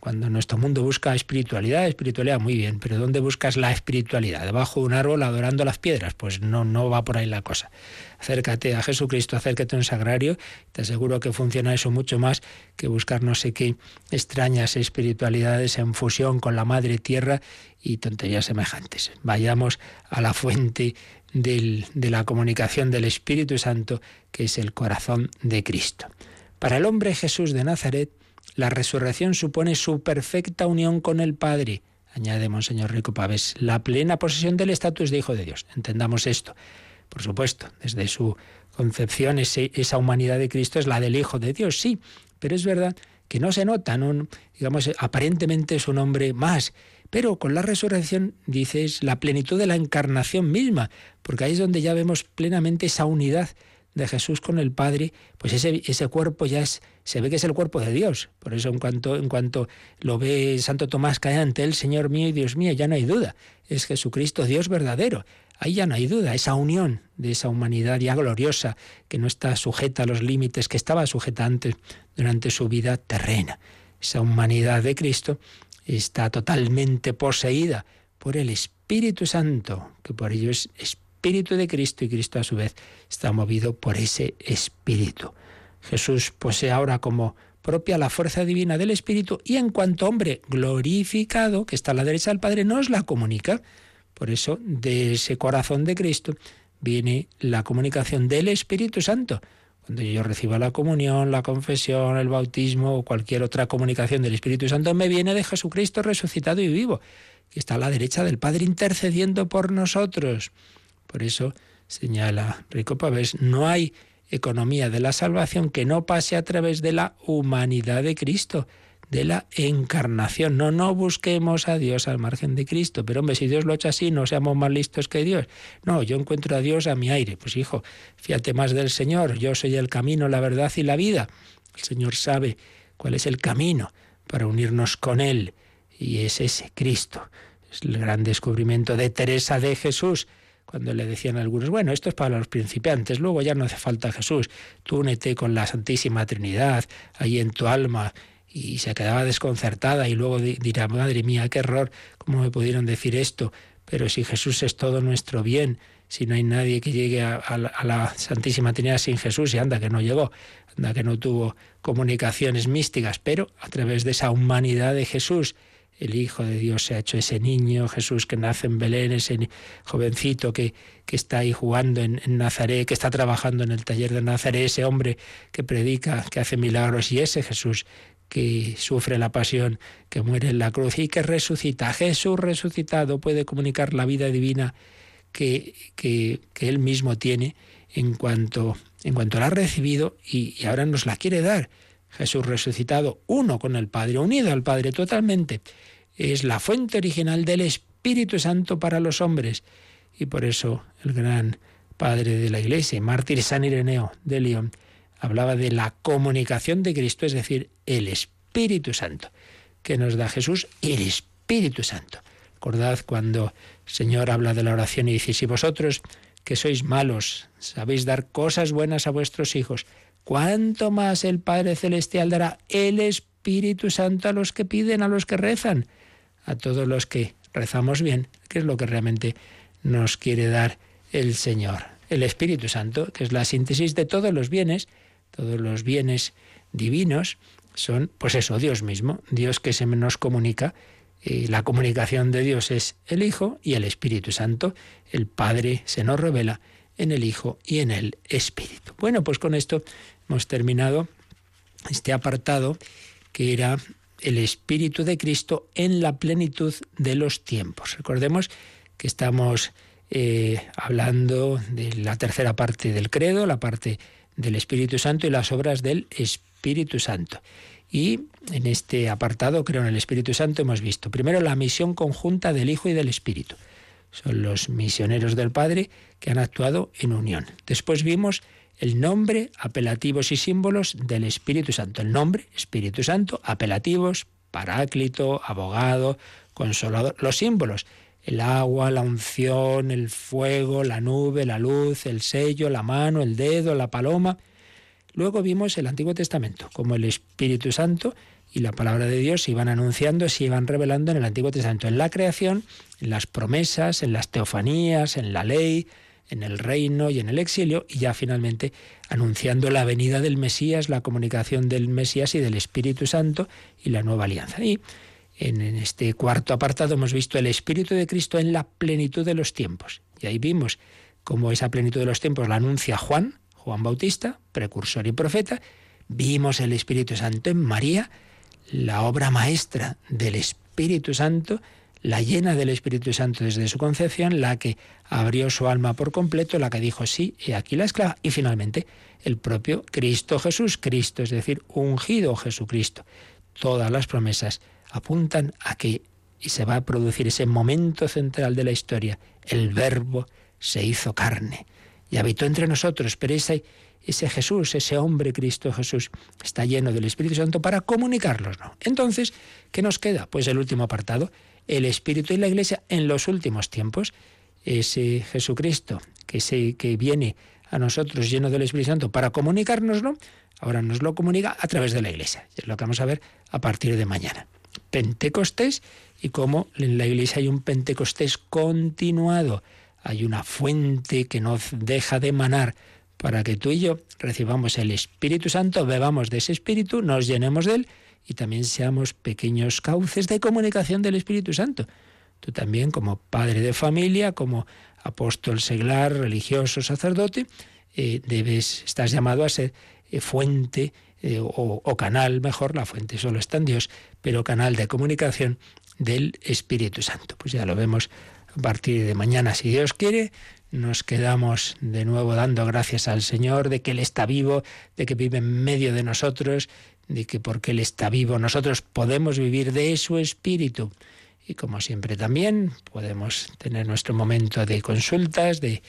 cuando nuestro mundo busca espiritualidad, espiritualidad muy bien, pero ¿dónde buscas la espiritualidad? ¿Debajo de un árbol adorando las piedras? Pues no, no va por ahí la cosa. Acércate a Jesucristo, acércate a un sagrario, te aseguro que funciona eso mucho más que buscar no sé qué extrañas espiritualidades en fusión con la madre tierra y tonterías semejantes. Vayamos a la fuente de la comunicación del Espíritu Santo, que es el corazón de Cristo. Para el hombre Jesús de Nazaret, la resurrección supone su perfecta unión con el Padre, añade Monseñor Rico Pavés, la plena posesión del estatus de Hijo de Dios. Entendamos esto. Por supuesto, desde su concepción esa humanidad de Cristo es la del Hijo de Dios, sí, pero es verdad que no se nota, no, digamos, aparentemente es un hombre más, pero con la resurrección, dices, la plenitud de la encarnación misma, porque ahí es donde ya vemos plenamente esa unidad de Jesús con el Padre, pues ese, ese cuerpo ya es, se ve que es el cuerpo de Dios. Por eso en cuanto, en cuanto lo ve Santo Tomás cae ante él, Señor mío y Dios mío, ya no hay duda. Es Jesucristo, Dios verdadero. Ahí ya no hay duda, esa unión de esa humanidad ya gloriosa, que no está sujeta a los límites que estaba sujeta antes durante su vida terrena. Esa humanidad de Cristo está totalmente poseída por el Espíritu Santo, que por ello es Espíritu de Cristo y Cristo a su vez está movido por ese Espíritu. Jesús posee ahora como propia la fuerza divina del Espíritu y en cuanto hombre glorificado, que está a la derecha del Padre, nos la comunica. Por eso, de ese corazón de Cristo viene la comunicación del Espíritu Santo. Cuando yo reciba la comunión, la confesión, el bautismo o cualquier otra comunicación del Espíritu Santo, me viene de Jesucristo resucitado y vivo, que está a la derecha del Padre intercediendo por nosotros. Por eso señala Rico Pavés, no hay economía de la salvación que no pase a través de la humanidad de Cristo de la encarnación. No, no busquemos a Dios al margen de Cristo. Pero hombre, si Dios lo ha hecho así, no seamos más listos que Dios. No, yo encuentro a Dios a mi aire. Pues hijo, fíjate más del Señor. Yo soy el camino, la verdad y la vida. El Señor sabe cuál es el camino para unirnos con Él. Y es ese, Cristo. Es el gran descubrimiento de Teresa de Jesús cuando le decían algunos, bueno, esto es para los principiantes, luego ya no hace falta Jesús, tú únete con la Santísima Trinidad, ahí en tu alma, y se quedaba desconcertada y luego dirá, madre mía, qué error, ¿cómo me pudieron decir esto? Pero si Jesús es todo nuestro bien, si no hay nadie que llegue a, la Santísima Trinidad sin Jesús, y anda que no llegó, anda que no tuvo comunicaciones místicas, pero a través de esa humanidad de Jesús, el Hijo de Dios se ha hecho ese niño, Jesús que nace en Belén, ese jovencito que, que está ahí jugando en, en, Nazaret, que está trabajando en el taller de Nazaret, ese hombre que predica, que hace milagros, y ese Jesús que sufre la pasión, que muere en la cruz y que resucita. Jesús resucitado puede comunicar la vida divina que, que, que Él mismo tiene en cuanto, en cuanto la ha recibido y, y ahora nos la quiere dar. Jesús resucitado, uno con el Padre, unido al Padre totalmente, es la fuente original del Espíritu Santo para los hombres. Y por eso el gran padre de la Iglesia, mártir San Ireneo de León, hablaba de la comunicación de Cristo, es decir, el Espíritu Santo, que nos da Jesús, el Espíritu Santo. Recordad cuando el Señor habla de la oración y dice, si vosotros que sois malos sabéis dar cosas buenas a vuestros hijos, ¿cuánto más el Padre Celestial dará el Espíritu Santo a los que piden, a los que rezan? A todos los que rezamos bien, que es lo que realmente nos quiere dar el Señor. El Espíritu Santo, que es la síntesis de todos los bienes, todos los bienes divinos son, pues eso, Dios mismo, Dios que se nos comunica. Y la comunicación de Dios es el Hijo y el Espíritu Santo. El Padre se nos revela en el Hijo y en el Espíritu. Bueno, pues con esto hemos terminado este apartado que era el Espíritu de Cristo en la plenitud de los tiempos. Recordemos que estamos eh, hablando de la tercera parte del credo, la parte del Espíritu Santo y las obras del Espíritu Santo. Y en este apartado, creo en el Espíritu Santo, hemos visto primero la misión conjunta del Hijo y del Espíritu. Son los misioneros del Padre que han actuado en unión. Después vimos el nombre, apelativos y símbolos del Espíritu Santo. El nombre, Espíritu Santo, apelativos, paráclito, abogado, consolador. Los símbolos, el agua, la unción, el fuego, la nube, la luz, el sello, la mano, el dedo, la paloma. Luego vimos el Antiguo Testamento, como el Espíritu Santo y la palabra de Dios se iban anunciando, se iban revelando en el Antiguo Testamento, en la creación, en las promesas, en las teofanías, en la ley, en el reino y en el exilio, y ya finalmente anunciando la venida del Mesías, la comunicación del Mesías y del Espíritu Santo y la nueva alianza. Y en este cuarto apartado hemos visto el Espíritu de Cristo en la plenitud de los tiempos. Y ahí vimos cómo esa plenitud de los tiempos la anuncia Juan, Juan Bautista, precursor y profeta. Vimos el Espíritu Santo en María, la obra maestra del Espíritu Santo, la llena del Espíritu Santo desde su concepción, la que abrió su alma por completo, la que dijo sí, y aquí la esclava, y finalmente el propio Cristo Jesús, Cristo, es decir, ungido Jesucristo. Todas las promesas apuntan a que y se va a producir ese momento central de la historia. El verbo se hizo carne y habitó entre nosotros, pero ese, ese Jesús, ese hombre Cristo Jesús, está lleno del Espíritu Santo para comunicarlos. ¿no? Entonces, ¿qué nos queda? Pues el último apartado, el Espíritu y la Iglesia en los últimos tiempos. Ese Jesucristo que, se, que viene a nosotros lleno del Espíritu Santo para comunicárnoslo, ahora nos lo comunica a través de la Iglesia. Es lo que vamos a ver a partir de mañana. Pentecostés y cómo en la Iglesia hay un Pentecostés continuado. Hay una fuente que no deja de emanar para que tú y yo recibamos el Espíritu Santo, bebamos de ese Espíritu, nos llenemos de él y también seamos pequeños cauces de comunicación del Espíritu Santo. Tú también, como padre de familia, como apóstol seglar, religioso, sacerdote, eh, debes, estás llamado a ser eh, fuente eh, o, canal, mejor, la fuente solo está en Dios, pero canal de comunicación del Espíritu Santo. Pues ya lo vemos a partir de mañana, si Dios quiere. Nos quedamos de nuevo dando gracias al Señor de que Él está vivo, de que vive en medio de nosotros, de que porque Él está vivo nosotros podemos vivir de su Espíritu. Y como siempre también podemos tener nuestro momento de consultas, de,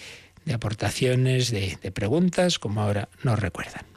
aportaciones, de preguntas, como ahora nos recuerdan.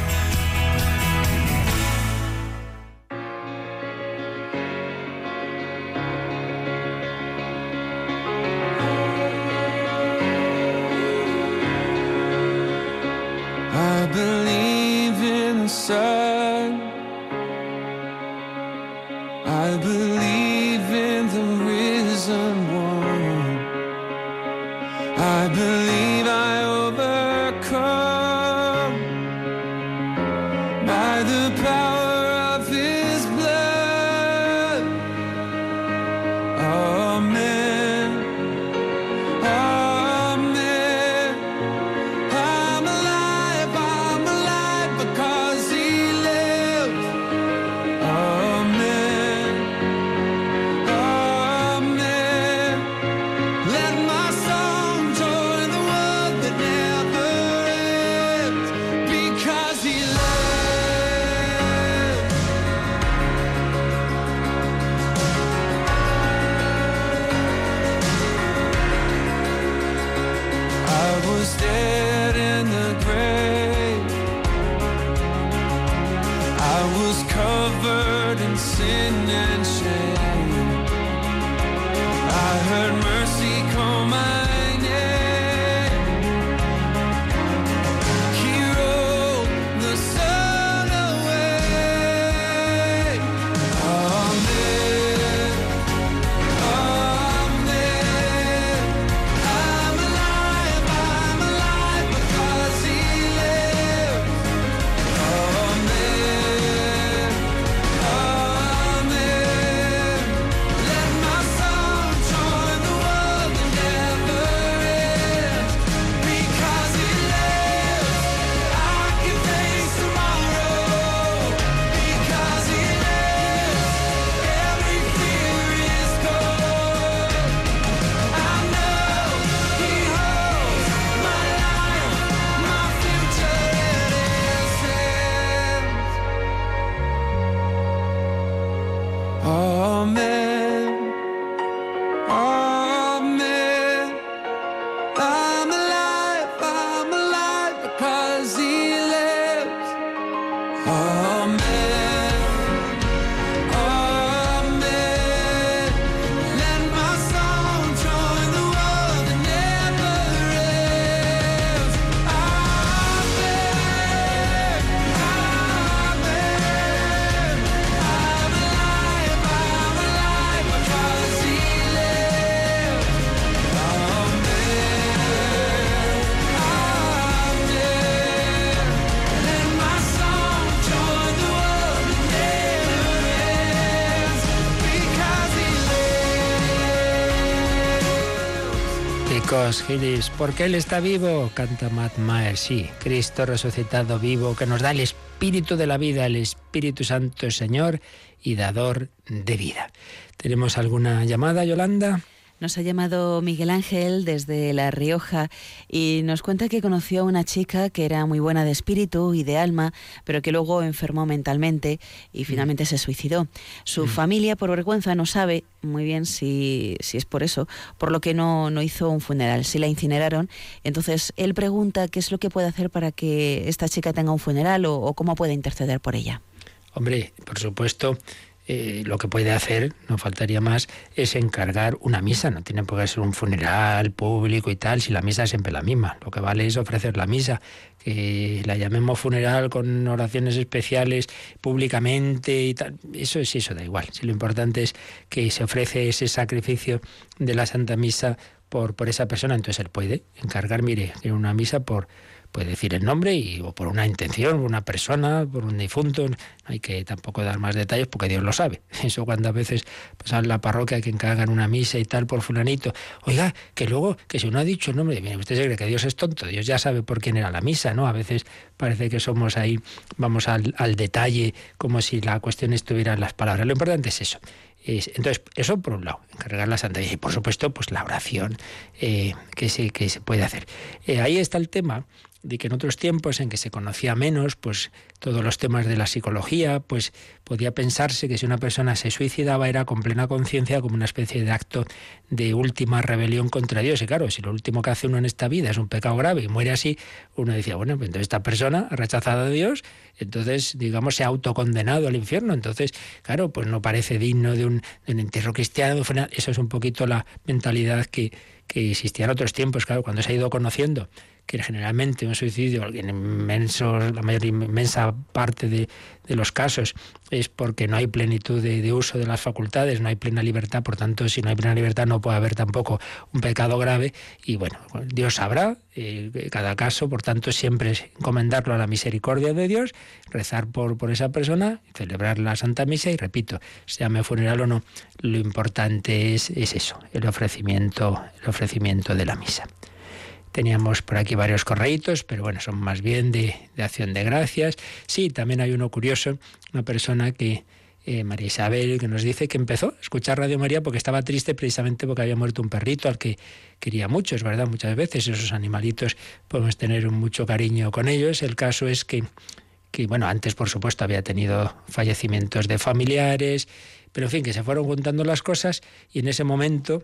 Porque Él está vivo, canta Matt Maher, sí, Cristo resucitado vivo, que nos da el espíritu de la vida, el Espíritu Santo Señor y dador de vida. ¿Tenemos alguna llamada, Yolanda? Nos ha llamado Miguel Ángel desde La Rioja y nos cuenta que conoció a una chica que era muy buena de espíritu y de alma, pero que luego enfermó mentalmente y finalmente se suicidó. Su mm. familia, por vergüenza, no sabe muy bien si, si es por eso, por lo que no, no hizo un funeral, si la incineraron. Entonces, él pregunta qué es lo que puede hacer para que esta chica tenga un funeral o, o cómo puede interceder por ella. Hombre, por supuesto, eh, lo que puede hacer, no faltaría más, es encargar una misa. No tiene por qué ser un funeral público y tal, si la misa es siempre la misma. Lo que vale es ofrecer la misa, que la llamemos funeral con oraciones especiales públicamente y tal. Eso es eso, da igual. Si lo importante es que se ofrece ese sacrificio de la Santa Misa por, por esa persona, entonces él puede encargar, mire, una misa por puede decir el nombre y, o por una intención, una persona, por un difunto. No hay que tampoco dar más detalles porque Dios lo sabe. Eso cuando a veces pues, en la parroquia que encargan una misa y tal por fulanito. Oiga, que luego, que si uno ha dicho el nombre, mire, usted se cree que Dios es tonto, Dios ya sabe por quién era la misa, ¿no? A veces parece que somos ahí, vamos al, detalle, como si la cuestión estuviera en las palabras. Lo importante es eso. Entonces, eso por un lado, encargar la Santa Y por supuesto, pues la oración eh, que, se, que se puede hacer. Eh, ahí está el tema de que en otros tiempos en que se conocía menos, pues todos los temas de la psicología, pues podía pensarse que si una persona se suicidaba era con plena conciencia como una especie de acto de última rebelión contra Dios. Y claro, si lo último que hace uno en esta vida es un pecado grave y muere así, uno decía, bueno, pues entonces esta persona ha rechazado a Dios, entonces, digamos, se ha autocondenado al infierno. Entonces, claro, pues no parece digno de un, de un entierro cristiano. Eso es un poquito la mentalidad que, que existía en otros tiempos, claro, cuando se ha ido conociendo que generalmente un suicidio, en inmensos, la mayor inmensa parte de, los casos, es porque no hay plenitud de, uso de las facultades, no hay plena libertad, por tanto, si no hay plena libertad no puede haber tampoco un pecado grave, y bueno, Dios sabrá eh, cada caso, por tanto, siempre es encomendarlo a la misericordia de Dios, rezar por, por esa persona, celebrar la Santa Misa, y repito, se llame funeral o no, lo importante es, es eso, el ofrecimiento, el ofrecimiento de la misa. Teníamos por aquí varios correitos, pero bueno, son más bien de, acción de gracias. Sí, también hay uno curioso, una persona que, eh, María Isabel, que nos dice que empezó a escuchar Radio María porque estaba triste precisamente porque había muerto un perrito al que quería mucho, es verdad, muchas veces esos animalitos podemos tener mucho cariño con ellos. El caso es que, que, bueno, antes por supuesto había tenido fallecimientos de familiares, pero en fin, que se fueron juntando las cosas y en ese momento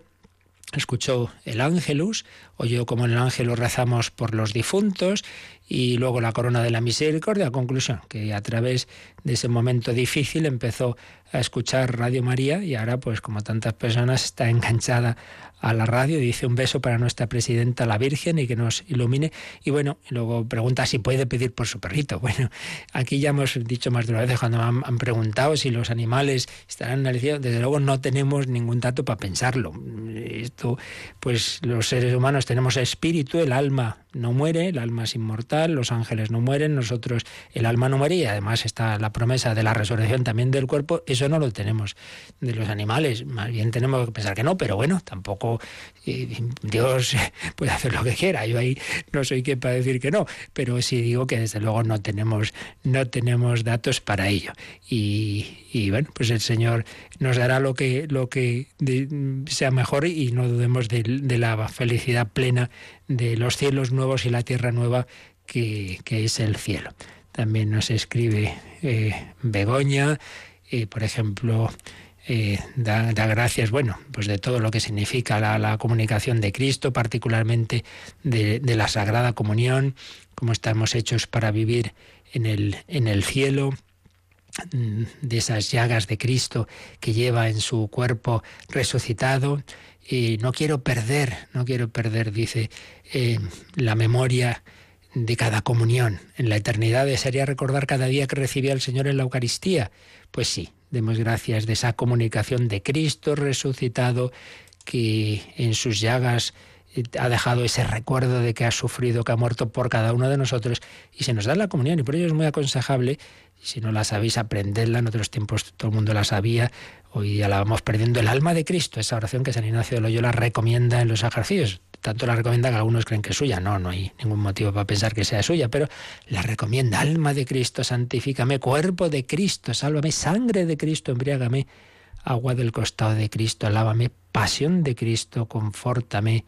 escuchó el ángelus, oyó como en el ángelus rezamos por los difuntos y luego la corona de la misericordia. Conclusión, que a través de ese momento difícil empezó a escuchar Radio María y ahora, pues como tantas personas, está enganchada a la radio. Dice un beso para nuestra presidenta, la Virgen, y que nos ilumine. Y bueno, luego pregunta si puede pedir por su perrito. Bueno, aquí ya hemos dicho más de una vez cuando han, han preguntado si los animales estarán analizados. Desde luego no tenemos ningún dato para pensarlo. Esto, pues los seres humanos tenemos espíritu, el alma no muere, el alma es inmortal, los ángeles no mueren, nosotros el alma no muere y además está la promesa de la resurrección también del cuerpo, eso no lo tenemos de los animales, más bien tenemos que pensar que no, pero bueno, tampoco eh, Dios puede hacer lo que quiera, yo ahí no soy quien para decir que no, pero sí digo que desde luego no tenemos, no tenemos datos para ello. Y, bueno, pues el Señor nos dará lo que, lo que sea mejor y no dudemos de, de la felicidad plena de los cielos nuevos y la tierra nueva que, es el cielo. También nos escribe eh, Begoña, eh, por ejemplo, eh, da, gracias, bueno, pues de todo lo que significa la, comunicación de Cristo, particularmente de, la Sagrada Comunión, cómo estamos hechos para vivir en el, en el cielo, mm, de esas llagas de Cristo que lleva en su cuerpo resucitado. Y no quiero perder, no quiero perder, dice, eh, la memoria de cada comunión. En la eternidad desearía recordar cada día que recibía el Señor en la Eucaristía. Pues sí, demos gracias de esa comunicación de Cristo resucitado que en sus llagas eh, ha dejado ese recuerdo de que ha sufrido, que ha muerto por cada uno de nosotros y se nos da la comunión y por ello es muy aconsejable, si no la sabéis, aprenderla, en otros tiempos todo el mundo la sabía, Hoy día la vamos perdiendo el alma de Cristo, esa oración que San Ignacio de Loyola recomienda en los ejercicios. Tanto la recomienda que algunos creen que es suya. No, no hay ningún motivo para pensar que sea suya, pero la recomienda. Alma de Cristo, santifícame. Cuerpo de Cristo, sálvame. Sangre de Cristo, embriágame. Agua del costado de Cristo, lávame. Pasión de Cristo, confórtame.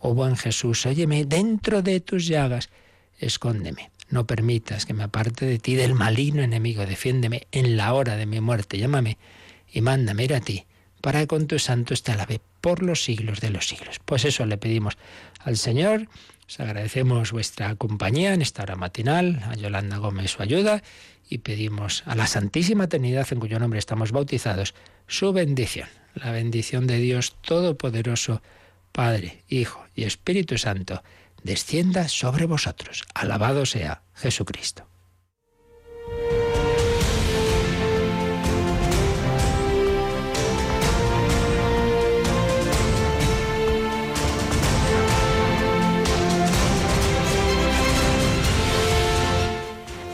Oh buen Jesús, óyeme, dentro de tus llagas, escóndeme. No permitas que me aparte de ti, del maligno enemigo. Defiéndeme en la hora de mi muerte. Llámame y mándame ir a ti, para con tus santos te alabe por los siglos de los siglos. Pues eso le pedimos al Señor. Os agradecemos vuestra compañía en esta hora matinal, a Yolanda Gómez su ayuda y pedimos a la Santísima Trinidad en cuyo nombre estamos bautizados su bendición, la bendición de Dios Todopoderoso, Padre, Hijo y Espíritu Santo, descienda sobre vosotros. Alabado sea Jesucristo.